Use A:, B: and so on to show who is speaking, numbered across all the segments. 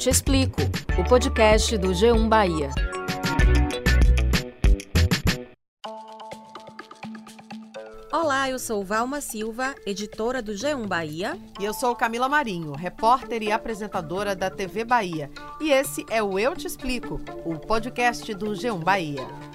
A: Te Explico, o podcast do G1 Bahia.
B: Olá, eu sou Valma Silva, editora do G1 Bahia.
C: E eu sou Camila Marinho, repórter e apresentadora da TV Bahia. E esse é o Eu Te Explico, o podcast do G1 Bahia.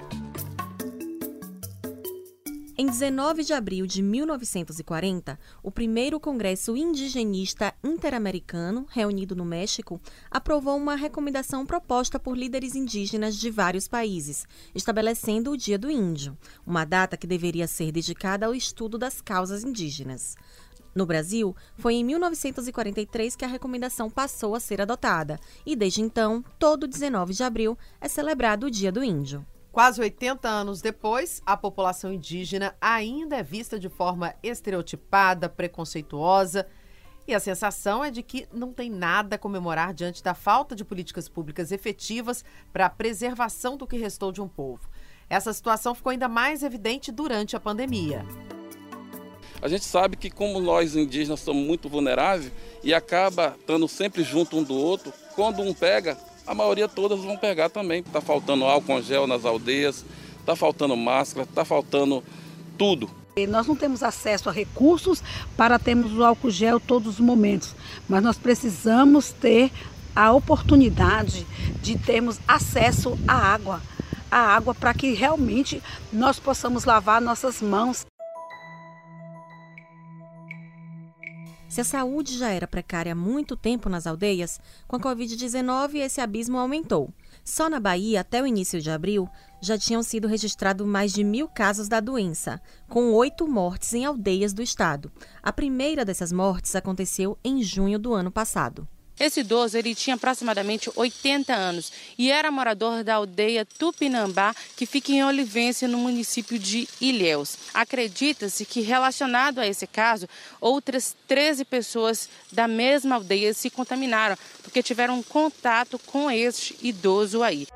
B: Em 19 de abril de 1940, o primeiro Congresso Indigenista Interamericano, reunido no México, aprovou uma recomendação proposta por líderes indígenas de vários países, estabelecendo o Dia do Índio, uma data que deveria ser dedicada ao estudo das causas indígenas. No Brasil, foi em 1943 que a recomendação passou a ser adotada, e desde então, todo 19 de abril é celebrado o Dia do Índio.
C: Quase 80 anos depois, a população indígena ainda é vista de forma estereotipada, preconceituosa. E a sensação é de que não tem nada a comemorar diante da falta de políticas públicas efetivas para a preservação do que restou de um povo. Essa situação ficou ainda mais evidente durante a pandemia.
D: A gente sabe que, como nós indígenas somos muito vulneráveis e acaba estando sempre junto um do outro, quando um pega, a maioria todas vão pegar também. Está faltando álcool gel nas aldeias, está faltando máscara, está faltando tudo.
E: Nós não temos acesso a recursos para termos o álcool gel todos os momentos, mas nós precisamos ter a oportunidade de termos acesso à água, à água para que realmente nós possamos lavar nossas mãos.
B: Se a saúde já era precária há muito tempo nas aldeias, com a Covid-19 esse abismo aumentou. Só na Bahia, até o início de abril, já tinham sido registrados mais de mil casos da doença, com oito mortes em aldeias do estado. A primeira dessas mortes aconteceu em junho do ano passado.
F: Esse idoso ele tinha aproximadamente 80 anos e era morador da aldeia Tupinambá, que fica em Olivência, no município de Ilhéus. Acredita-se que, relacionado a esse caso, outras 13 pessoas da mesma aldeia se contaminaram, porque tiveram contato com este idoso aí.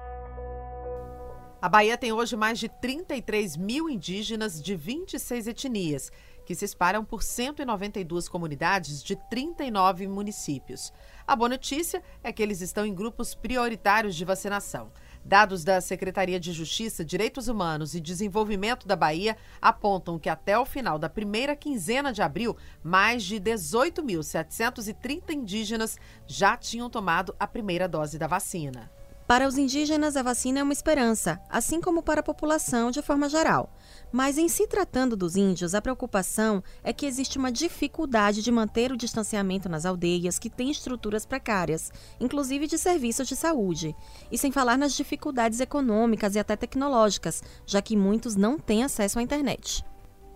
C: A Bahia tem hoje mais de 33 mil indígenas de 26 etnias, que se espalham por 192 comunidades de 39 municípios. A boa notícia é que eles estão em grupos prioritários de vacinação. Dados da Secretaria de Justiça, Direitos Humanos e Desenvolvimento da Bahia apontam que até o final da primeira quinzena de abril, mais de 18.730 indígenas já tinham tomado a primeira dose da vacina.
B: Para os indígenas, a vacina é uma esperança, assim como para a população de forma geral. Mas em se tratando dos índios, a preocupação é que existe uma dificuldade de manter o distanciamento nas aldeias que têm estruturas precárias, inclusive de serviços de saúde. E sem falar nas dificuldades econômicas e até tecnológicas, já que muitos não têm acesso à internet.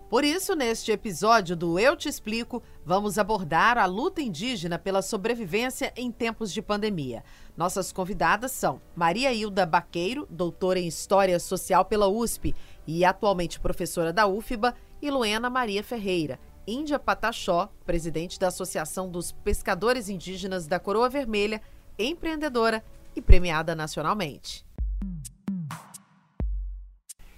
C: Por isso, neste episódio do Eu Te Explico, vamos abordar a luta indígena pela sobrevivência em tempos de pandemia. Nossas convidadas são Maria Hilda Baqueiro, doutora em História Social pela USP e atualmente professora da UFBA, e Luena Maria Ferreira, Índia Pataxó, presidente da Associação dos Pescadores Indígenas da Coroa Vermelha, empreendedora e premiada nacionalmente.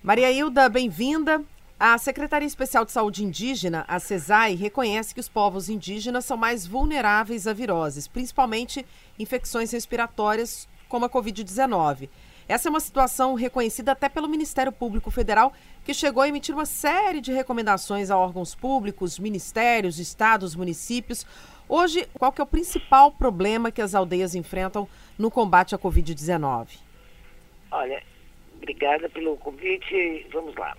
C: Maria Hilda, bem-vinda. A Secretaria Especial de Saúde Indígena, a CESAI, reconhece que os povos indígenas são mais vulneráveis a viroses, principalmente infecções respiratórias como a Covid-19. Essa é uma situação reconhecida até pelo Ministério Público Federal, que chegou a emitir uma série de recomendações a órgãos públicos, ministérios, estados, municípios. Hoje, qual que é o principal problema que as aldeias enfrentam no combate à Covid-19?
G: Olha, obrigada pelo convite. Vamos lá.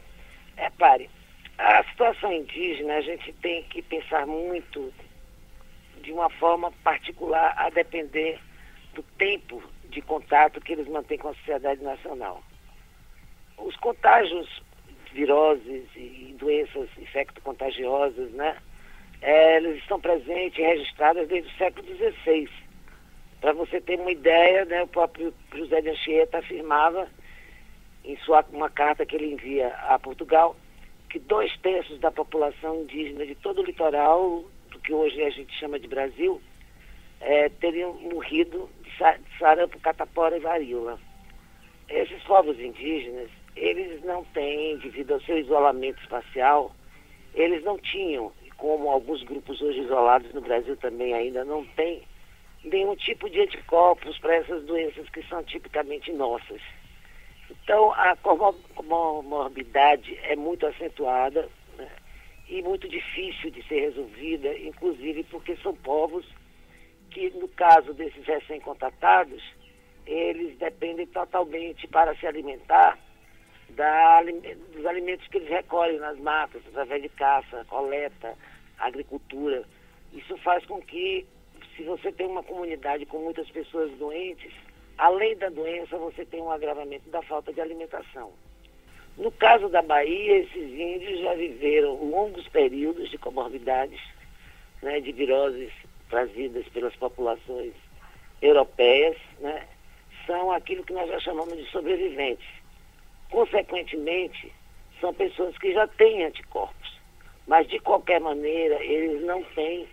G: É, pare. A situação indígena, a gente tem que pensar muito de uma forma particular a depender do tempo de contato que eles mantêm com a sociedade nacional. Os contágios viroses e doenças infecto-contagiosas, né? É, eles estão presentes e registradas desde o século XVI. Para você ter uma ideia, né, o próprio José de Anchieta afirmava em sua uma carta que ele envia a Portugal, que dois terços da população indígena de todo o litoral, do que hoje a gente chama de Brasil, é, teriam morrido de sarampo, catapora e varíola. Esses povos indígenas, eles não têm, devido ao seu isolamento espacial, eles não tinham, como alguns grupos hoje isolados no Brasil também ainda não têm, nenhum tipo de anticorpos para essas doenças que são tipicamente nossas. Então, a comorbidade é muito acentuada né, e muito difícil de ser resolvida, inclusive porque são povos que, no caso desses recém-contatados, eles dependem totalmente para se alimentar da, dos alimentos que eles recolhem nas matas, através de caça, coleta, agricultura. Isso faz com que, se você tem uma comunidade com muitas pessoas doentes, além da doença, você tem um agravamento da falta de alimentação. No caso da Bahia, esses índios já viveram longos períodos de comorbidades, né, de viroses trazidas pelas populações europeias, né, são aquilo que nós já chamamos de sobreviventes. Consequentemente, são pessoas que já têm anticorpos, mas de qualquer maneira eles não têm,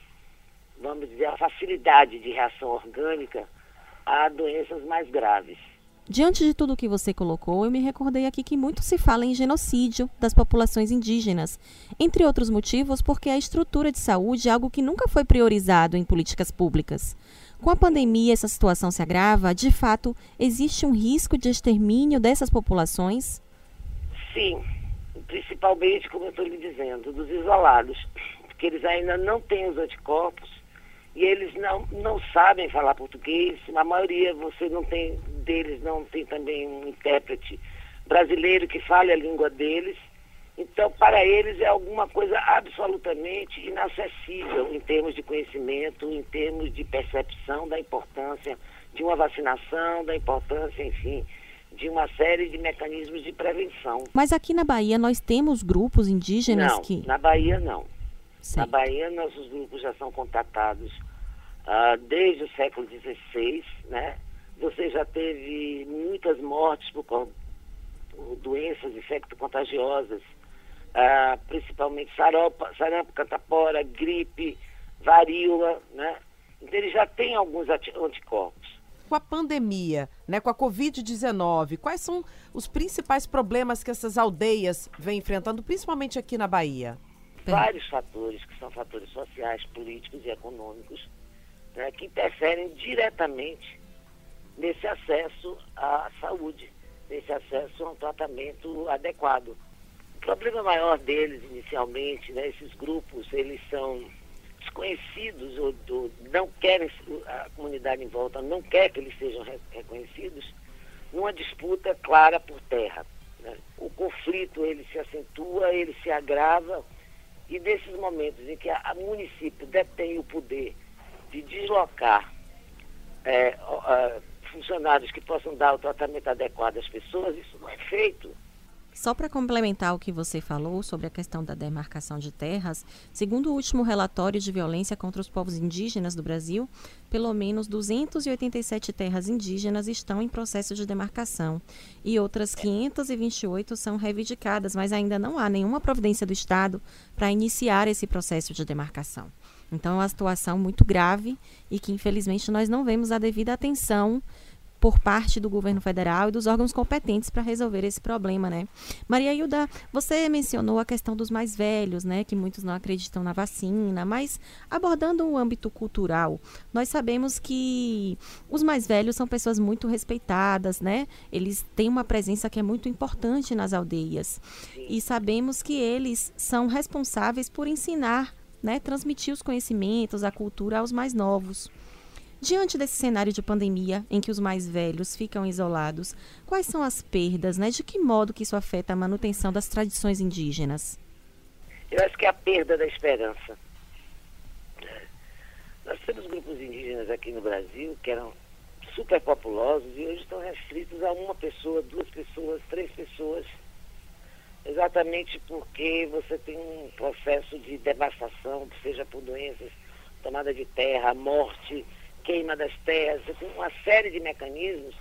G: vamos dizer, a facilidade de reação orgânica a doenças mais graves.
B: Diante de tudo o que você colocou, eu me recordei aqui que muito se fala em genocídio das populações indígenas, entre outros motivos porque a estrutura de saúde é algo que nunca foi priorizado em políticas públicas. Com a pandemia, essa situação se agrava? De fato, existe um risco de extermínio dessas populações?
G: Sim, principalmente, como eu estou lhe dizendo, dos isolados, porque eles ainda não têm os anticorpos e eles não, não sabem falar português. A maioria você não tem deles não tem também um intérprete brasileiro que fale a língua deles. Então, para eles é alguma coisa absolutamente inacessível em termos de conhecimento, em termos de percepção da importância de uma vacinação, da importância, enfim, de uma série de mecanismos de prevenção.
B: Mas aqui na Bahia nós temos grupos indígenas
G: não,
B: que.
G: Na Bahia não. Na Bahia nossos grupos já são contatados uh, desde o século XVI, né? Você já teve muitas mortes por, por doenças infecto-contagiosas ah, principalmente sarampo, sarampo, catapora, gripe, varíola, né? Então ele já tem alguns anticorpos.
C: Com a pandemia, né, com a Covid-19, quais são os principais problemas que essas aldeias vêm enfrentando, principalmente aqui na Bahia?
G: Vários fatores, que são fatores sociais, políticos e econômicos, né, que interferem diretamente nesse acesso à saúde, nesse acesso a um tratamento adequado problema maior deles inicialmente, né, esses grupos, eles são desconhecidos ou, não querem, a comunidade em volta não quer que eles sejam re, reconhecidos, numa disputa clara por terra. Né? O conflito ele se acentua, ele se agrava e nesses momentos em que a, a município detém o poder de deslocar é, a, funcionários que possam dar o tratamento adequado às pessoas, isso não é feito.
B: Só para complementar o que você falou sobre a questão da demarcação de terras, segundo o último relatório de violência contra os povos indígenas do Brasil, pelo menos 287 terras indígenas estão em processo de demarcação e outras 528 são reivindicadas, mas ainda não há nenhuma providência do Estado para iniciar esse processo de demarcação. Então é uma situação muito grave e que infelizmente nós não vemos a devida atenção por parte do governo federal e dos órgãos competentes para resolver esse problema, né? Maria Hilda, você mencionou a questão dos mais velhos, né, que muitos não acreditam na vacina, mas abordando o âmbito cultural, nós sabemos que os mais velhos são pessoas muito respeitadas, né? Eles têm uma presença que é muito importante nas aldeias. E sabemos que eles são responsáveis por ensinar, né, transmitir os conhecimentos, a cultura aos mais novos. Diante desse cenário de pandemia, em que os mais velhos ficam isolados, quais são as perdas, né? De que modo que isso afeta a manutenção das tradições indígenas?
G: Eu acho que é a perda da esperança. Nós temos grupos indígenas aqui no Brasil que eram superpopulosos e hoje estão restritos a uma pessoa, duas pessoas, três pessoas, exatamente porque você tem um processo de devastação, seja por doenças, tomada de terra, morte, queima das terras, tem uma série de mecanismos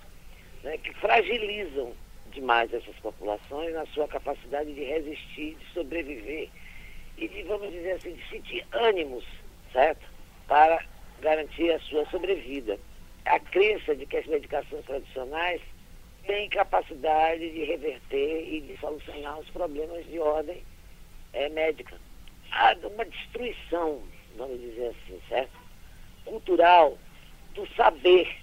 G: né, que fragilizam demais essas populações na sua capacidade de resistir, de sobreviver e de, vamos dizer assim, de sentir ânimos, certo? Para garantir a sua sobrevida. A crença de que as medicações tradicionais têm capacidade de reverter e de solucionar os problemas de ordem é, médica. Há uma destruição, vamos dizer assim, certo? Cultural do saber,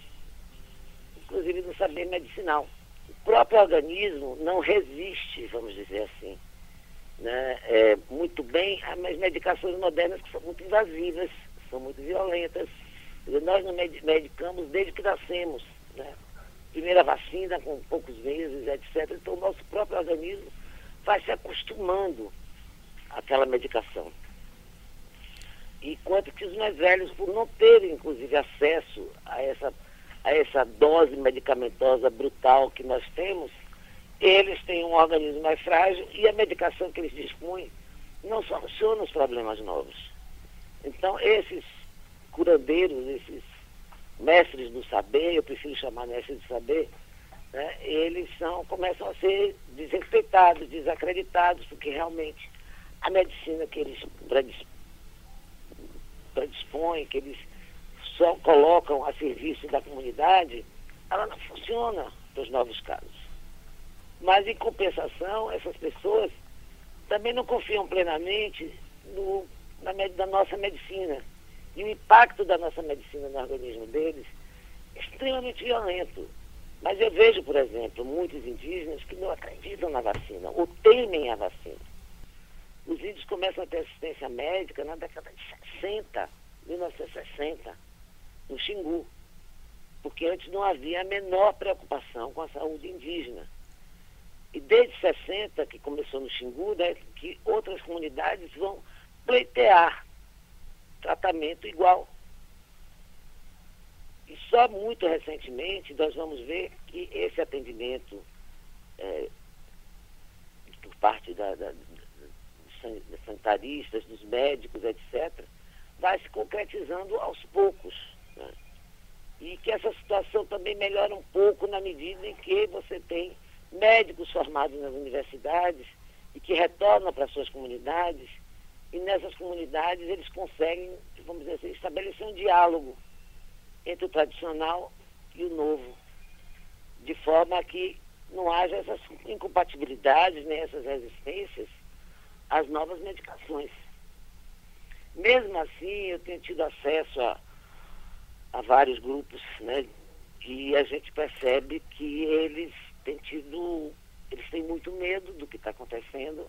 G: inclusive do saber medicinal. O próprio organismo não resiste, vamos dizer assim, né, é, muito bem às medicações modernas que são muito invasivas, são muito violentas. Nós não medicamos desde que nascemos. Né? Primeira vacina com poucos meses, etc. Então o nosso próprio organismo vai se acostumando àquela medicação. Enquanto que os mais velhos, por não terem, inclusive, acesso a essa, a essa dose medicamentosa brutal que nós temos, eles têm um organismo mais frágil e a medicação que eles dispõem não soluciona os problemas novos. Então, esses curandeiros, esses mestres do saber, eu prefiro chamar mestres do saber, né, eles são, começam a ser desrespeitados, desacreditados, porque realmente a medicina que eles predispõem, que eles só colocam a serviço da comunidade, ela não funciona para os novos casos. Mas, em compensação, essas pessoas também não confiam plenamente no, na, na nossa medicina. E o impacto da nossa medicina no organismo deles é extremamente violento. Mas eu vejo, por exemplo, muitos indígenas que não acreditam na vacina, ou temem a vacina. Os índios começam a ter assistência médica na década de 60, 1960, no Xingu. Porque antes não havia a menor preocupação com a saúde indígena. E desde 60, que começou no Xingu, né, que outras comunidades vão pleitear tratamento igual. E só muito recentemente nós vamos ver que esse atendimento é, por parte da, da, sanitaristas, dos médicos, etc., vai se concretizando aos poucos. Né? E que essa situação também melhora um pouco na medida em que você tem médicos formados nas universidades e que retornam para suas comunidades e nessas comunidades eles conseguem, vamos dizer assim, estabelecer um diálogo entre o tradicional e o novo, de forma que não haja essas incompatibilidades, nem essas resistências às novas medicações. Mesmo assim, eu tenho tido acesso a, a vários grupos, né, e a gente percebe que eles têm tido, eles têm muito medo do que está acontecendo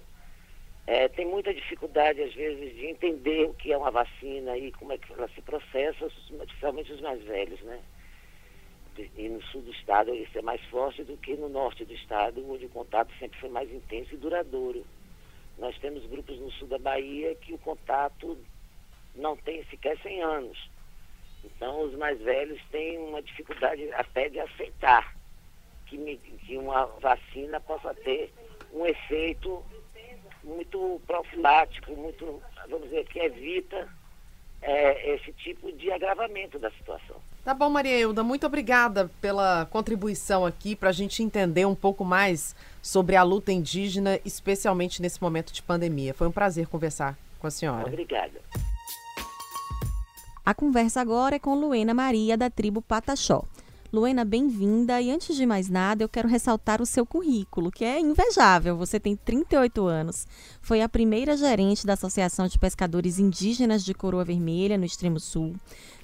G: é, tem muita dificuldade, às vezes, de entender o que é uma vacina e como é que ela se processa, especialmente os mais velhos, né? E no sul do estado isso é mais forte do que no norte do estado, onde o contato sempre foi mais intenso e duradouro. Nós temos grupos no sul da Bahia que o contato não tem sequer 100 anos. Então, os mais velhos têm uma dificuldade até de aceitar que, que uma vacina possa ter um efeito muito profilático, muito, vamos dizer, que evita é, esse tipo de agravamento da situação.
C: Tá bom, Maria Hilda, muito obrigada pela contribuição aqui para a gente entender um pouco mais sobre a luta indígena, especialmente nesse momento de pandemia. Foi um prazer conversar com a senhora.
G: Obrigada.
B: A conversa agora é com Luena Maria, da tribo Pataxó. Luena, bem-vinda. E antes de mais nada, eu quero ressaltar o seu currículo, que é invejável. Você tem 38 anos, foi a primeira gerente da Associação de Pescadores Indígenas de Coroa Vermelha, no Extremo Sul.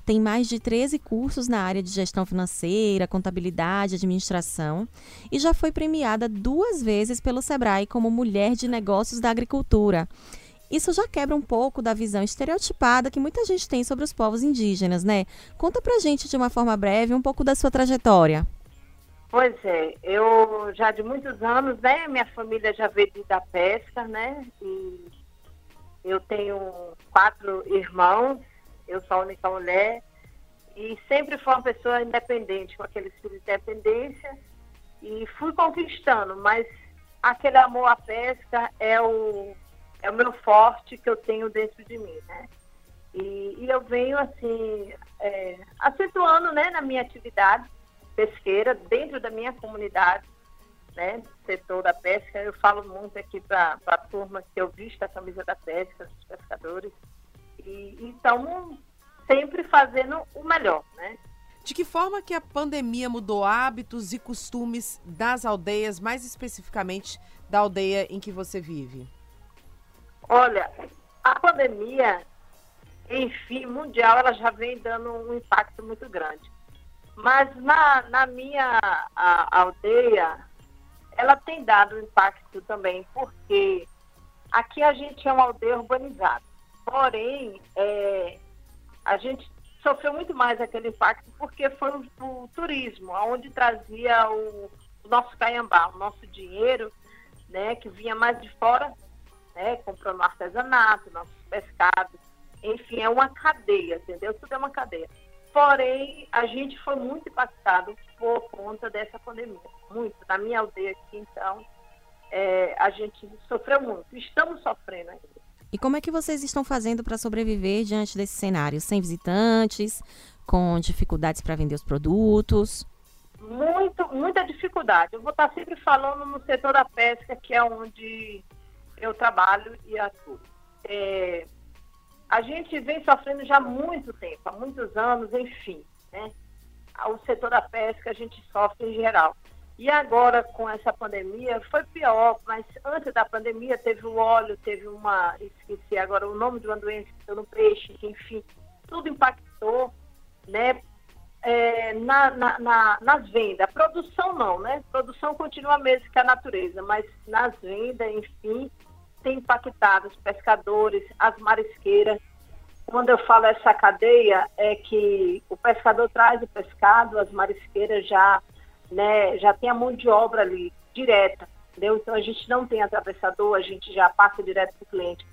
B: Tem mais de 13 cursos na área de gestão financeira, contabilidade, administração e já foi premiada duas vezes pelo Sebrae como Mulher de Negócios da Agricultura. Isso já quebra um pouco da visão estereotipada que muita gente tem sobre os povos indígenas, né? Conta pra gente de uma forma breve um pouco da sua trajetória.
H: Pois é, eu já de muitos anos, né? Minha família já veio da pesca, né? E eu tenho quatro irmãos, eu sou a única mulher e sempre fui uma pessoa independente, com aquele espírito de independência e fui conquistando, mas aquele amor à pesca é o é o meu forte que eu tenho dentro de mim, né? E, e eu venho, assim, é, acentuando, né, na minha atividade pesqueira, dentro da minha comunidade, né, setor da pesca. Eu falo muito aqui para a turma que eu visto a camisa da pesca, dos pescadores. E então, sempre fazendo o melhor, né?
C: De que forma que a pandemia mudou hábitos e costumes das aldeias, mais especificamente da aldeia em que você vive?
H: Olha, a pandemia, enfim, mundial, ela já vem dando um impacto muito grande. Mas na, na minha a, aldeia, ela tem dado impacto também, porque aqui a gente é uma aldeia urbanizada. Porém, é, a gente sofreu muito mais aquele impacto porque foi o, o turismo, onde trazia o, o nosso caiambá, o nosso dinheiro, né, que vinha mais de fora, né, comprando artesanato, nossos pescados, enfim, é uma cadeia, entendeu? Tudo é uma cadeia. Porém, a gente foi muito impactado por conta dessa pandemia, muito. Na minha aldeia aqui, então, é, a gente sofreu muito, estamos sofrendo ainda.
B: E como é que vocês estão fazendo para sobreviver diante desse cenário? Sem visitantes, com dificuldades para vender os produtos?
H: Muito, muita dificuldade. Eu vou estar sempre falando no setor da pesca, que é onde eu trabalho e atuo. É, a gente vem sofrendo já há muito tempo, há muitos anos, enfim. Né? O setor da pesca a gente sofre em geral. E agora, com essa pandemia, foi pior, mas antes da pandemia teve o óleo, teve uma, esqueci agora o nome de uma doença que deu no peixe, enfim, tudo impactou, né? É, na, na, na, nas vendas. A produção não, né? A produção continua a mesma que a natureza, mas nas vendas, enfim, tem impactado os pescadores, as marisqueiras. Quando eu falo essa cadeia, é que o pescador traz o pescado, as marisqueiras já né, já tem a mão de obra ali, direta, entendeu? Então a gente não tem atravessador, a gente já passa direto para o cliente.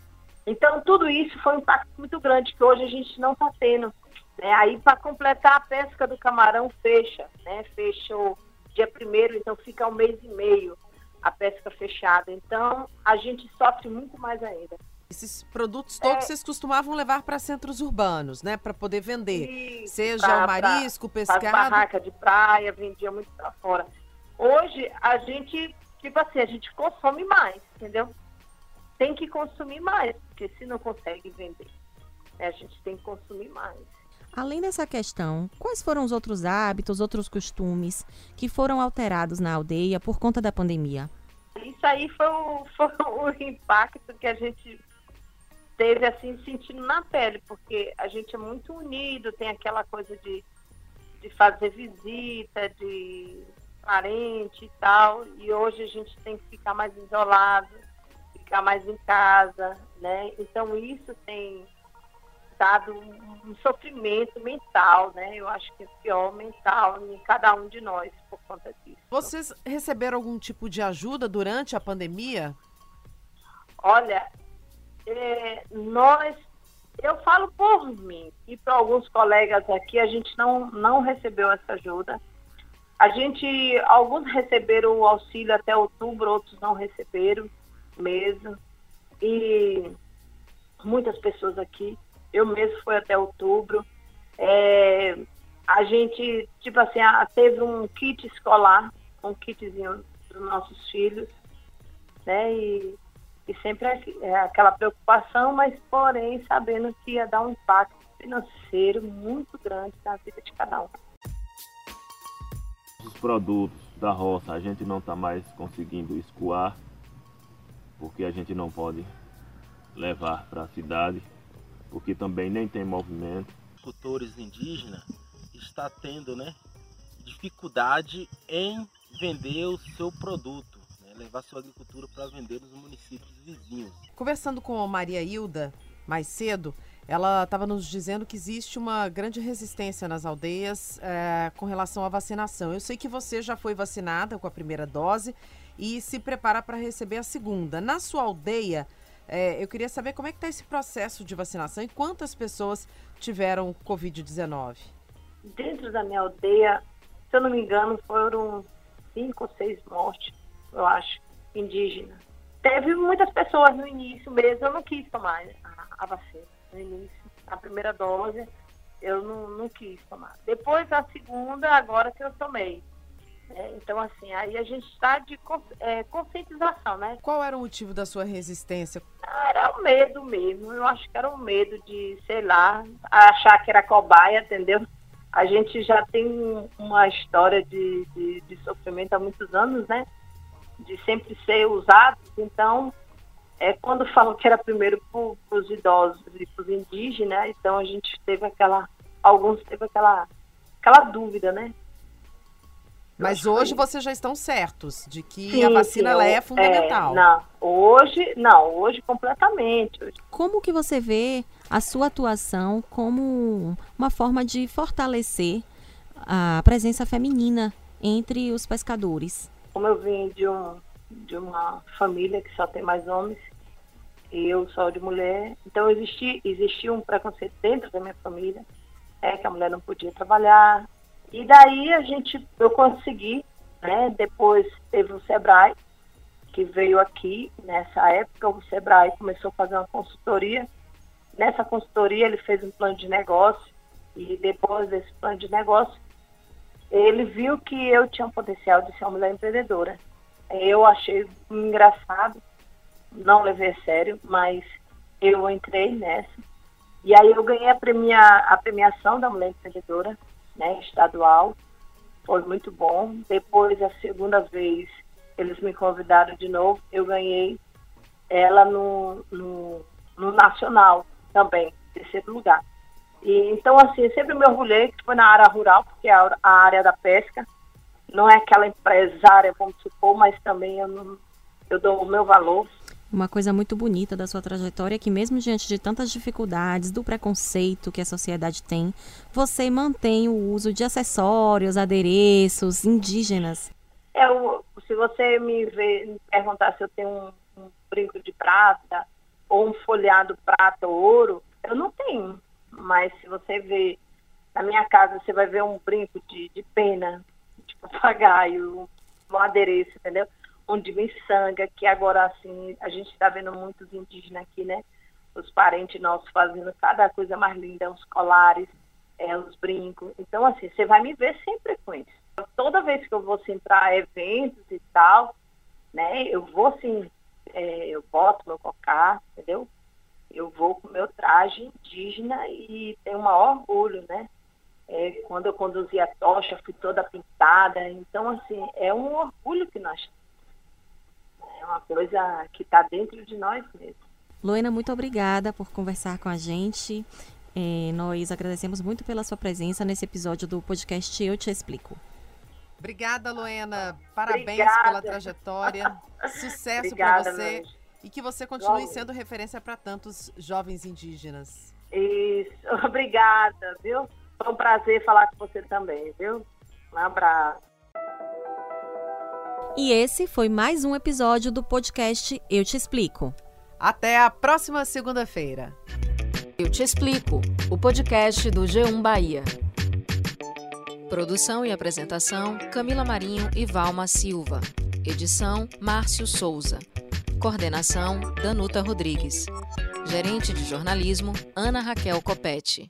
H: Então tudo isso foi um impacto muito grande que hoje a gente não está tendo. Né? Aí para completar a pesca do camarão fecha, né? Fechou dia primeiro, então fica um mês e meio a pesca fechada. Então a gente sofre muito mais ainda.
C: Esses produtos todos é, vocês costumavam levar para centros urbanos, né? Para poder vender. Seja pra, o marisco, pra, pescado.
H: barraca de praia, vendia muito para fora. Hoje, a gente, tipo assim, a gente consome mais, entendeu? Tem que consumir mais, porque se não consegue vender, né, a gente tem que consumir mais.
B: Além dessa questão, quais foram os outros hábitos, outros costumes que foram alterados na aldeia por conta da pandemia?
H: Isso aí foi o, foi o impacto que a gente teve assim sentindo na pele, porque a gente é muito unido, tem aquela coisa de, de fazer visita, de parente e tal, e hoje a gente tem que ficar mais isolado, ficar mais em casa, né? Então isso tem dado um, sofrimento mental, né? Eu acho que é pior mental em cada um de nós por conta disso.
C: Vocês receberam algum tipo de ajuda durante a pandemia?
H: Olha, é, nós, eu falo por mim e para alguns colegas aqui, a gente não, não recebeu essa ajuda. A gente, alguns receberam o auxílio até outubro, outros não receberam mesmo. E muitas pessoas aqui, eu mesmo fui até outubro. É, a gente, tipo assim, teve um kit escolar, um kitzinho dos nossos filhos, né? E e sempre é, é aquela preocupação, mas porém sabendo que ia dar um impacto financeiro muito grande na vida de cada um.
I: Os produtos da roça a gente não está mais conseguindo escoar, porque a gente não pode levar para a cidade, porque também nem tem movimento.
J: Cultores indígenas está tendo né, dificuldade em vender o seu produto levar sua agricultura para vender nos municípios vizinhos.
C: Conversando com a Maria Hilda mais cedo, ela estava nos dizendo que existe uma grande resistência nas aldeias é, com relação à vacinação. Eu sei que você já foi vacinada com a primeira dose e se prepara para receber a segunda. Na sua aldeia, é, eu queria saber como é que está esse processo de vacinação e quantas pessoas tiveram Covid-19.
H: Dentro da minha aldeia, se eu não me engano, foram cinco ou seis mortes eu acho, indígena. Teve muitas pessoas no início mesmo, eu não quis tomar a, a vacina. No início, a primeira dose, eu não, não quis tomar. Depois, a segunda, agora que eu tomei. É, então, assim, aí a gente está de é, conscientização, né?
C: Qual era o motivo da sua resistência?
H: Ah, era o medo mesmo. Eu acho que era o medo de, sei lá, achar que era cobaia, entendeu? A gente já tem uma história de, de, de sofrimento há muitos anos, né? De sempre ser usados, então é, quando falam que era primeiro para os idosos e para os indígenas, então a gente teve aquela, alguns teve aquela, aquela dúvida, né?
C: Mas hoje vocês já estão certos de que sim, a vacina sim, é fundamental.
H: É, não, hoje, não, hoje completamente.
B: Como que você vê a sua atuação como uma forma de fortalecer a presença feminina entre os pescadores?
H: Como eu vim de, um, de uma família que só tem mais homens, e eu sou de mulher, então existia, existia um preconceito dentro da minha família, é que a mulher não podia trabalhar, e daí a gente, eu consegui, né? Depois teve o Sebrae, que veio aqui, nessa época o Sebrae começou a fazer uma consultoria. Nessa consultoria ele fez um plano de negócio e depois desse plano de negócio ele viu que eu tinha um potencial de ser uma mulher empreendedora. Eu achei engraçado, não levei a sério, mas eu entrei nessa. E aí eu ganhei a, premia, a premiação da mulher empreendedora né, estadual. Foi muito bom. Depois, a segunda vez, eles me convidaram de novo. Eu ganhei ela no, no, no nacional também, terceiro lugar. E, então, assim, sempre me orgulhei que foi na área rural, porque é a, a área da pesca não é aquela empresária, vamos supor, mas também eu, não, eu dou o meu valor,
B: uma coisa muito bonita da sua trajetória é que mesmo diante de tantas dificuldades, do preconceito que a sociedade tem, você mantém o uso de acessórios, adereços indígenas.
H: É, se você me, vê, me perguntar se eu tenho um, um brinco de prata ou um folhado prata ou ouro, eu não tenho. Mas se você vê na minha casa, você vai ver um brinco de, de pena, de papagaio, um adereço, entendeu? onde vem sanga, que agora assim, a gente está vendo muitos indígenas aqui, né? Os parentes nossos fazendo cada coisa mais linda, os colares, é, os brincos. Então, assim, você vai me ver sempre com isso. Toda vez que eu vou assim, para eventos e tal, né? Eu vou assim, é, eu boto meu cocá, entendeu? Eu vou com meu traje indígena e tenho um maior orgulho, né? É, quando eu conduzi a tocha, fui toda pintada. Então, assim, é um orgulho que nós temos é uma coisa que está dentro de nós mesmos.
B: Luena, muito obrigada por conversar com a gente. É, nós agradecemos muito pela sua presença nesse episódio do podcast Eu Te Explico.
C: Obrigada, Luena. Parabéns Obrigada. pela trajetória. Sucesso para você. E que você continue sendo referência para tantos jovens indígenas.
H: Isso. Obrigada, viu? Foi um prazer falar com você também, viu? Um abraço.
B: E esse foi mais um episódio do podcast Eu Te Explico.
C: Até a próxima segunda-feira.
A: Eu Te Explico, o podcast do G1 Bahia. Produção e apresentação: Camila Marinho e Valma Silva. Edição: Márcio Souza. Coordenação: Danuta Rodrigues. Gerente de jornalismo: Ana Raquel Copete.